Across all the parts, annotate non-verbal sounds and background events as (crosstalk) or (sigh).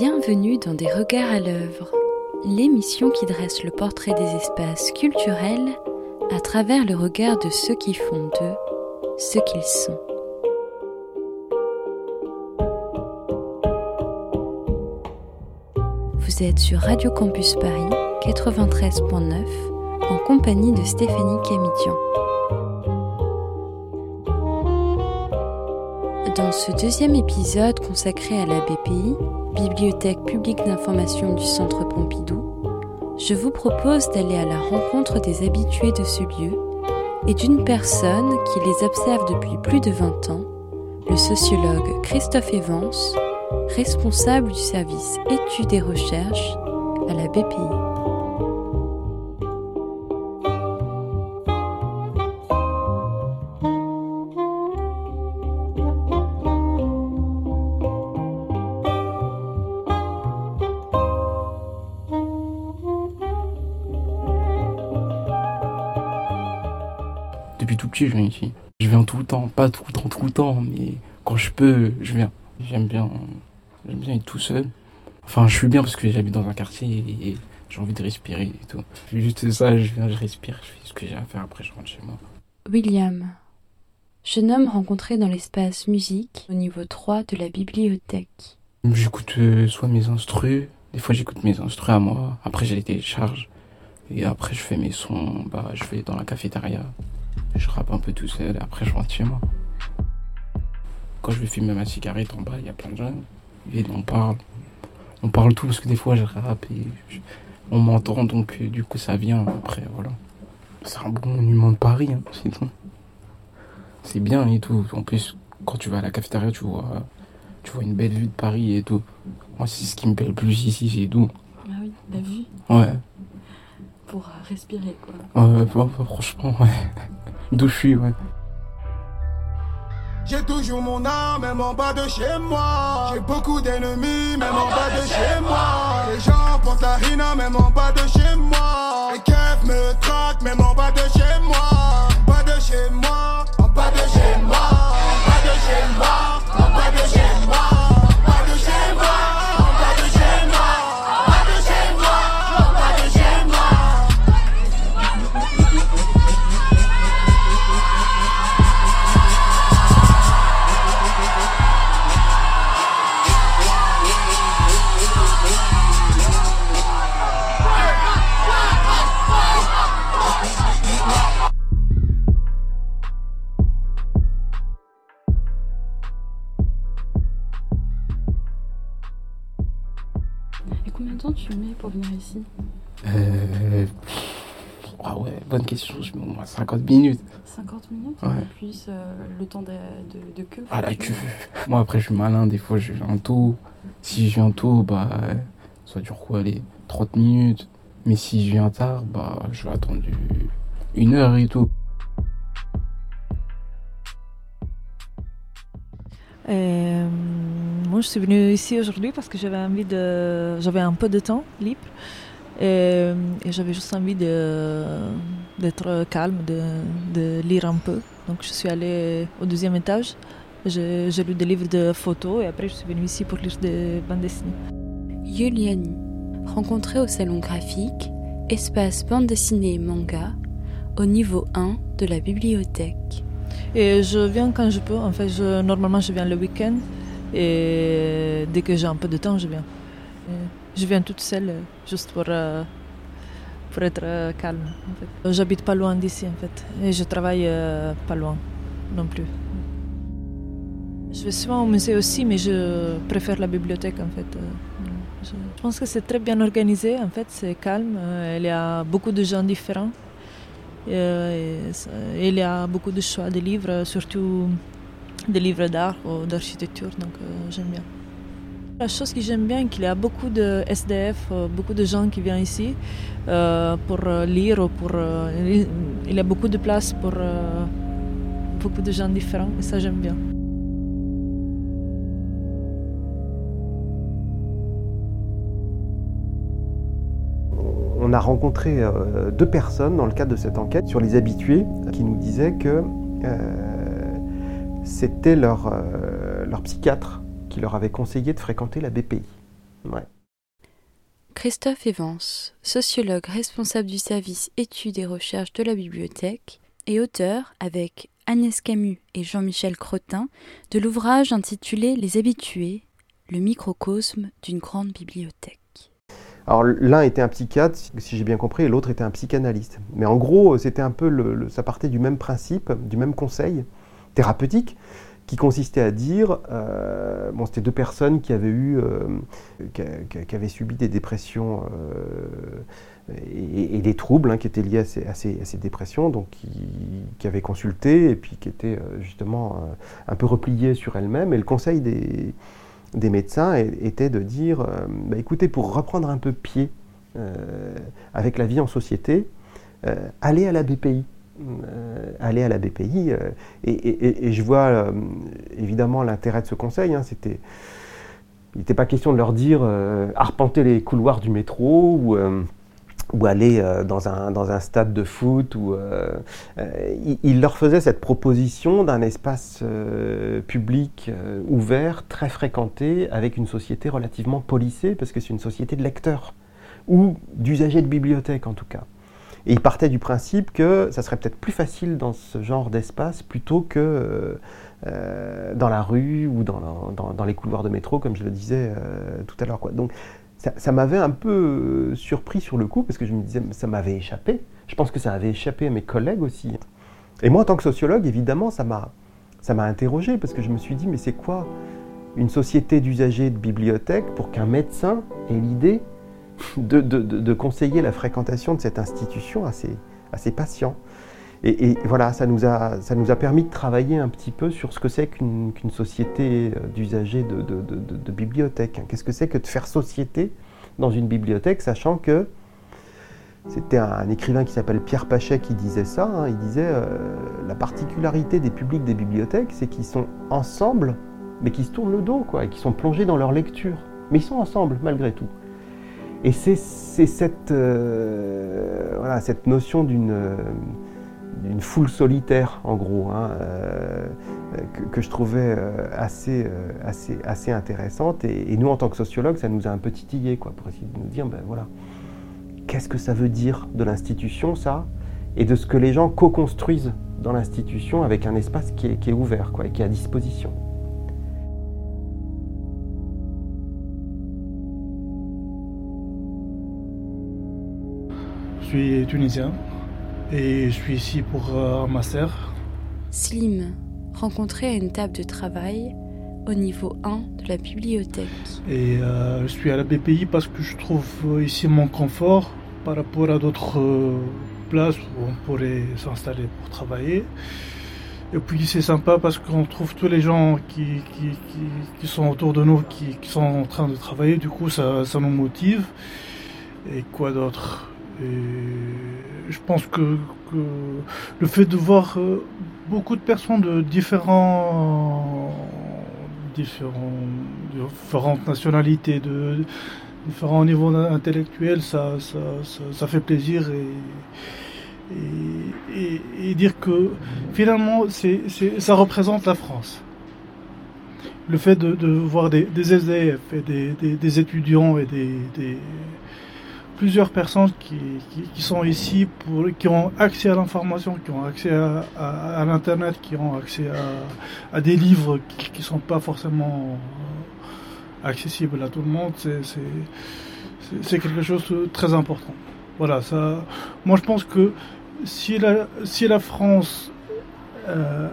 Bienvenue dans Des Regards à l'œuvre, l'émission qui dresse le portrait des espaces culturels à travers le regard de ceux qui font d'eux ce qu'ils sont. Vous êtes sur Radio Campus Paris 93.9 en compagnie de Stéphanie Camidian. Dans ce deuxième épisode consacré à la BPI, Bibliothèque publique d'information du Centre Pompidou, je vous propose d'aller à la rencontre des habitués de ce lieu et d'une personne qui les observe depuis plus de 20 ans, le sociologue Christophe Evans, responsable du service études et recherches à la BPI. Petit, je viens ici. Je viens tout le temps, pas tout le temps, tout le temps, mais quand je peux, je viens. J'aime bien, j'aime bien être tout seul. Enfin, je suis bien parce que j'habite dans un quartier et j'ai envie de respirer et tout. Juste ça, je viens, je respire, je fais ce que j'ai à faire, après je rentre chez moi. William, jeune homme rencontré dans l'espace musique au niveau 3 de la bibliothèque. J'écoute euh, soit mes instrus, des fois j'écoute mes instrus à moi, après je les télécharge. Et après je fais mes sons, bah je vais dans la cafétéria, je rappe un peu tout seul, et après je rentre chez moi. Quand je vais fumer ma cigarette en bas, il y a plein de ils viennent, on parle. On parle tout parce que des fois je rappe et je- on m'entend donc euh, du coup ça vient après, voilà. C'est un bon monument de Paris, hein, c'est tout. C'est bien et tout. En plus, quand tu vas à la cafétéria, tu vois, tu vois une belle vue de Paris et tout. Moi, c'est ce qui me plaît le plus ici, c'est tout. Ah oui, la vue Ouais, pour respirer quoi. ouais, franchement, ouais. D'où je suis, ouais. J'ai toujours mon âme, même en bas de chez moi. J'ai beaucoup d'ennemis, même en bas de chez moi. Les gens pensent à Rina, même en bas de chez moi. Les keufs me traquent, même en bas de chez moi. En bas de chez moi, en bas de chez moi. En bas de chez moi, pour venir ici Euh... Ah ouais, bonne question, je mets au moins 50 minutes. 50 minutes Ouais. Plus euh, le temps de, de, de queue Ah la queue. Moi après je suis malin, des fois je viens tôt. Si je viens tôt, bah ça dure quoi les 30 minutes? Mais si je viens tard, bah je vais attendre du- une heure et tout. Euh, moi, je suis venue ici aujourd'hui parce que j'avais envie de, j'avais un peu de temps libre Euh, et j'avais juste envie d'être calme, de, de lire un peu. Donc, je suis allée au deuxième étage. J'ai lu des livres de photos et après, je suis venue ici pour lire des bandes dessinées. Yuliani, rencontré au salon graphique, espace bande dessinée et manga, au niveau 1 de la bibliothèque. Et je viens quand je peux. En fait, normalement, je viens le week-end. Et dès que j'ai un peu de temps, je viens. Je viens toute seule, juste pour, euh, pour être euh, calme. J'habite pas loin d'ici, en fait. Et je travaille euh, pas loin non plus. Je vais souvent au musée aussi, mais je préfère la bibliothèque, en fait. Je, pense que c'est très bien organisé, en fait. C'est calme. Il y a beaucoup de gens différents. Euh, il y a beaucoup de choix de livres, surtout des livres d'art ou d'architecture, donc euh, j'aime bien. La chose que j'aime bien, qu'il y a beaucoup de SDF, euh, beaucoup de gens qui viennent ici euh, pour lire ou pour... euh, il y a beaucoup de place pour euh, beaucoup de gens différents et ça j'aime bien. On a rencontré euh, deux personnes dans le cadre de cette enquête sur les habitués qui nous disaient que euh, c'était leur, euh, leur psychiatre qui leur avait conseillé de fréquenter la BPI. Christophe Evans, sociologue responsable du service études et recherches de la bibliothèque et auteur, avec Agnès Camus et Jean-Michel Crotin, de l'ouvrage intitulé Les habitués, le microcosme d'une grande bibliothèque. Alors l'un était un psychiatre, si j'ai bien compris, et l'autre était un psychanalyste. Mais en gros, c'était un peu, le, ça partait du même principe, du même conseil thérapeutique, qui consistait à dire, euh, bon, c'était deux personnes qui avaient eu, euh, qui, avaient subi des dépressions euh, et, des troubles hein, qui étaient liés à ces, à ces, dépressions, donc qui, avaient consulté et puis qui étaient justement un peu repliées sur elles-mêmes. Et le conseil des, des médecins était de dire, bah, écoutez, pour reprendre un peu pied avec la vie en société, allez à la BPI. Euh, aller à la BPI. Euh, et, je vois euh, évidemment l'intérêt de ce conseil. Hein, c'était, il n'était pas question de leur dire arpenter les couloirs du métro ou, ou aller dans, un, dans un stade de foot. Ou, il, leur faisait cette proposition d'un espace public ouvert, très fréquenté, avec une société relativement policée, parce que c'est une société de lecteurs ou d'usagers de bibliothèque en tout cas. Et il partait du principe que ça serait peut-être plus facile dans ce genre d'espace plutôt que euh, euh, dans la rue ou dans, dans, les couloirs de métro, comme je le disais euh, tout à l'heure. Donc ça, m'avait un peu surpris sur le coup parce que je me disais ça m'avait échappé. Je pense que ça avait échappé à mes collègues aussi. Et moi, en tant que sociologue, évidemment, ça m'a ça m'a interrogé parce que je me suis dit mais c'est quoi une société d'usagers de bibliothèque pour qu'un médecin ait l'idée de, conseiller la fréquentation de cette institution à ses, patients? Et, voilà, ça nous, a, ça nous a permis de travailler un petit peu sur ce que c'est qu'une société euh, d'usagers de, bibliothèque. Qu'est-ce que c'est que de faire société dans une bibliothèque, sachant que c'était un, écrivain qui s'appelle Pierre Pachet qui disait ça. Hein. il disait euh, la particularité des publics des bibliothèques, c'est qu'ils sont ensemble, mais qu'ils se tournent le dos, quoi, et qu'ils sont plongés dans leur lecture. Mais ils sont ensemble malgré tout. Et c'est cette, euh, voilà, cette notion d'une foule solitaire, en gros, hein, euh, que, je trouvais euh, assez, assez, assez intéressante. Et, nous, en tant que sociologues, ça nous a un peu titillé, quoi, pour essayer de nous dire, ben voilà, qu'est-ce que ça veut dire de l'institution, ça, et de ce que les gens co-construisent dans l'institution avec un espace qui est, qui est ouvert, quoi, et qui est à disposition. Je suis tunisien et je suis ici pour euh, un master. Slim, rencontré à une table de travail au niveau 1 de la bibliothèque. Et euh, je suis à la BPI parce que je trouve ici mon confort par rapport à d'autres euh, places où on pourrait s'installer pour travailler. Et puis c'est sympa parce qu'on trouve tous les gens qui, qui, sont autour de nous, qui, sont en train de travailler, du coup ça, ça nous motive. Et quoi d'autre? Et je pense que, le fait de voir euh, beaucoup de personnes de différents, différentes nationalités, de différents niveaux intellectuels, ça, ça, fait plaisir et, et, dire que finalement c'est, ça représente la France. Le fait de, voir des, des SDF et des, des étudiants et des plusieurs personnes qui, qui, sont ici, pour, qui ont accès à l'information, qui ont accès à, l'Internet, qui ont accès à, à des livres qui ne sont pas forcément euh, accessibles à tout le monde. C'est quelque chose de très important. Voilà, ça, moi je pense que si la, si la France... Euh,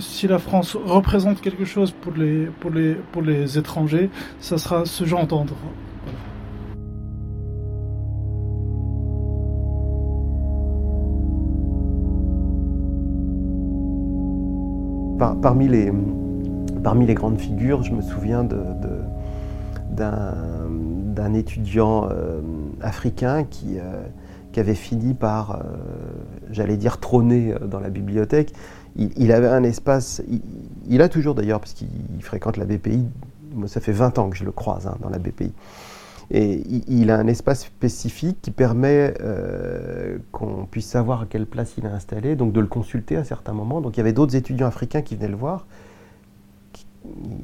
si la France représente quelque chose pour les, pour les, pour les étrangers, ça sera ce genre d'endroit. Parmi, les, grandes figures, je me souviens d'un étudiant euh, africain qui, euh, qui, avait fini par, euh, j'allais dire, trôner dans la bibliothèque. Il, avait un espace, il, a toujours d'ailleurs, parce qu'il fréquente la BPI, ça fait 20 ans que je le croise hein, dans la BPI. Et il a un espace spécifique qui permet euh, qu'on puisse savoir à quelle place il est installé, donc de le consulter à certains moments. Donc il y avait d'autres étudiants africains qui venaient le voir,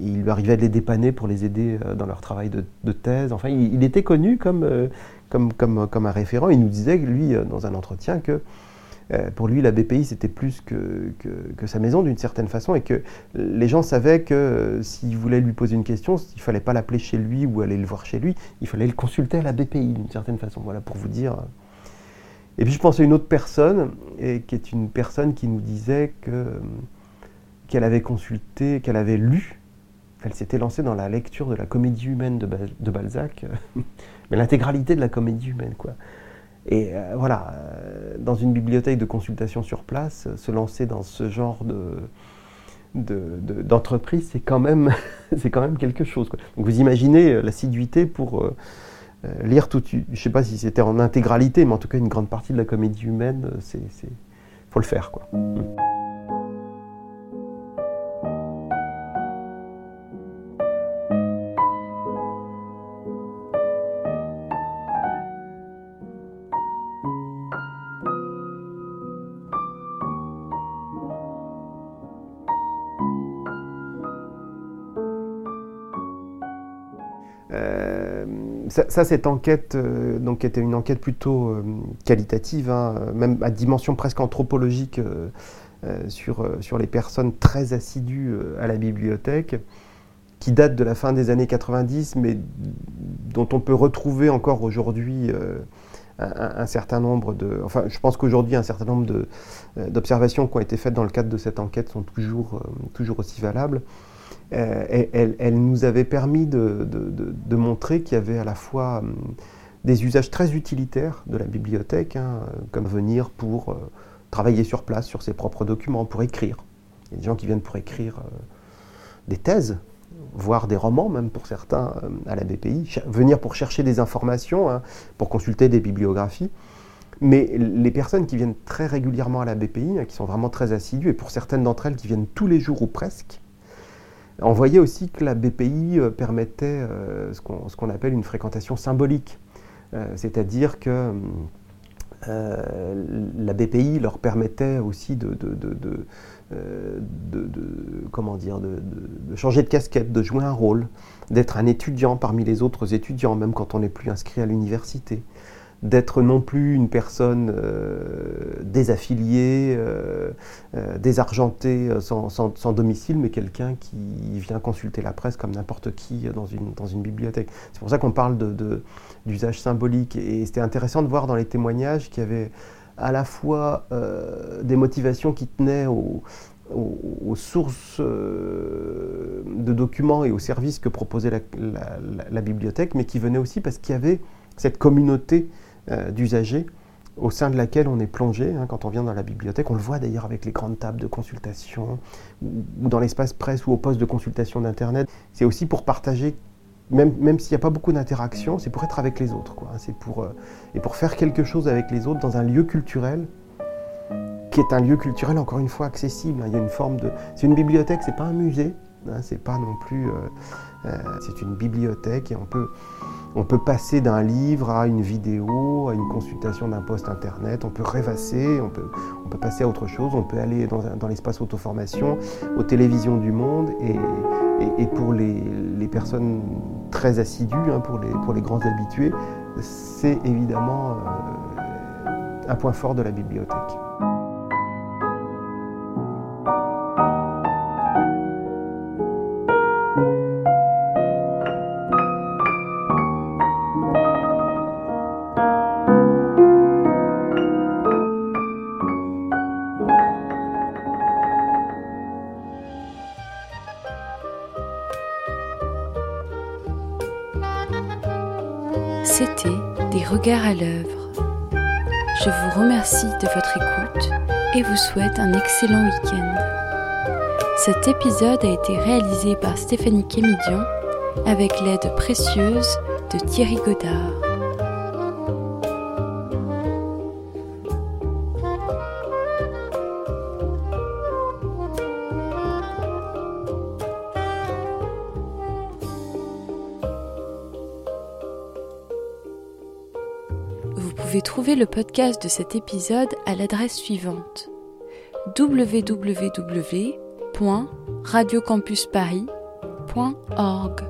il lui arrivait de les dépanner pour les aider euh, dans leur travail de, thèse. Enfin, il, était connu comme, euh, comme, comme, comme, un référent. Il nous disait, lui, dans un entretien, que pour lui, la BPI, c'était plus que, que, sa maison, d'une certaine façon, et que les gens savaient que s'ils voulaient lui poser une question, il ne fallait pas l'appeler chez lui ou aller le voir chez lui, il fallait le consulter à la BPI, d'une certaine façon. Voilà, pour vous dire. Et puis je pense à une autre personne, et, qui est une personne qui nous disait que qu'elle avait consulté, qu'elle avait lu elle s'était lancée dans la lecture de la comédie humaine de, Balzac, (laughs) mais l'intégralité de la comédie humaine, quoi. Et euh, voilà, euh, dans une bibliothèque de consultation sur place, se lancer dans ce genre d'entreprise, c'est quand même, (laughs) c'est quand même quelque chose. Donc vous imaginez euh, l'assiduité pour lire tout, je ne sais pas si c'était en intégralité, mais en tout cas une grande partie de la comédie humaine, c'est, faut le faire, quoi. Ça, cette enquête, euh, donc, était une enquête plutôt euh, qualitative, hein, même à dimension presque anthropologique euh, sur, sur les personnes très assidues à la bibliothèque, qui date de la fin des années 90, mais dont on peut retrouver encore aujourd'hui un, certain nombre de... Enfin, je pense qu'aujourd'hui, un certain nombre d'observations qui ont été faites dans le cadre de cette enquête sont toujours, toujours aussi valables. Euh, elle, nous avait permis de, montrer qu'il y avait à la fois hum, des usages très utilitaires de la bibliothèque, hein, comme venir pour euh, travailler sur place sur ses propres documents, pour écrire. Il y a des gens qui viennent pour écrire euh, des thèses, voire des romans, même pour certains, à la BPI, venir pour chercher des informations, hein, pour consulter des bibliographies. Mais les personnes qui viennent très régulièrement à la BPI, hein, qui sont vraiment très assidues, et pour certaines d'entre elles qui viennent tous les jours ou presque, on voyait aussi que la BPI euh, permettait euh, ce qu'on appelle une fréquentation symbolique, euh, c'est-à-dire que la BPI leur permettait aussi de, comment dire, de, changer de casquette, de jouer un rôle, d'être un étudiant parmi les autres étudiants, même quand on n'est plus inscrit à l'université d'être non plus une personne euh, désaffiliée, euh, euh, désargentée, sans, domicile, mais quelqu'un qui vient consulter la presse comme n'importe qui dans une, dans une bibliothèque. C'est pour ça qu'on parle d'usage de, symbolique. Et c'était intéressant de voir dans les témoignages qu'il y avait à la fois des motivations qui tenaient aux, sources de documents et aux services que proposait la, la bibliothèque, mais qui venaient aussi parce qu'il y avait cette communauté euh, d'usagers au sein de laquelle on est plongé hein, quand on vient dans la bibliothèque. On le voit d'ailleurs avec les grandes tables de consultation ou, dans l'espace presse ou au poste de consultation d'Internet. C'est aussi pour partager, même, même s'il n'y a pas beaucoup d'interaction, c'est pour être avec les autres. Quoi. C'est pour, euh, et pour faire quelque chose avec les autres dans un lieu culturel qui est un lieu culturel encore une fois accessible. Il y a une forme de... C'est une bibliothèque, c'est pas un musée, hein, c'est pas non plus... Euh, c'est une bibliothèque et on peut on peut passer d'un livre à une vidéo, à une consultation d'un poste internet, on peut rêvasser, on peut, passer à autre chose, on peut aller dans, l'espace auto-formation, aux télévisions du monde, et, pour les, personnes très assidues, hein, pour, les, pour les grands habitués, c'est évidemment euh, un point fort de la bibliothèque. C'était Des regards à l'œuvre. Je vous remercie de votre écoute et vous souhaite un excellent week-end. Cet épisode a été réalisé par Stéphanie Kémidian avec l'aide précieuse de Thierry Godard. Pouvez trouver le podcast de cet épisode à l'adresse suivante www.radiocampusparis.fr www.radiocampus.org.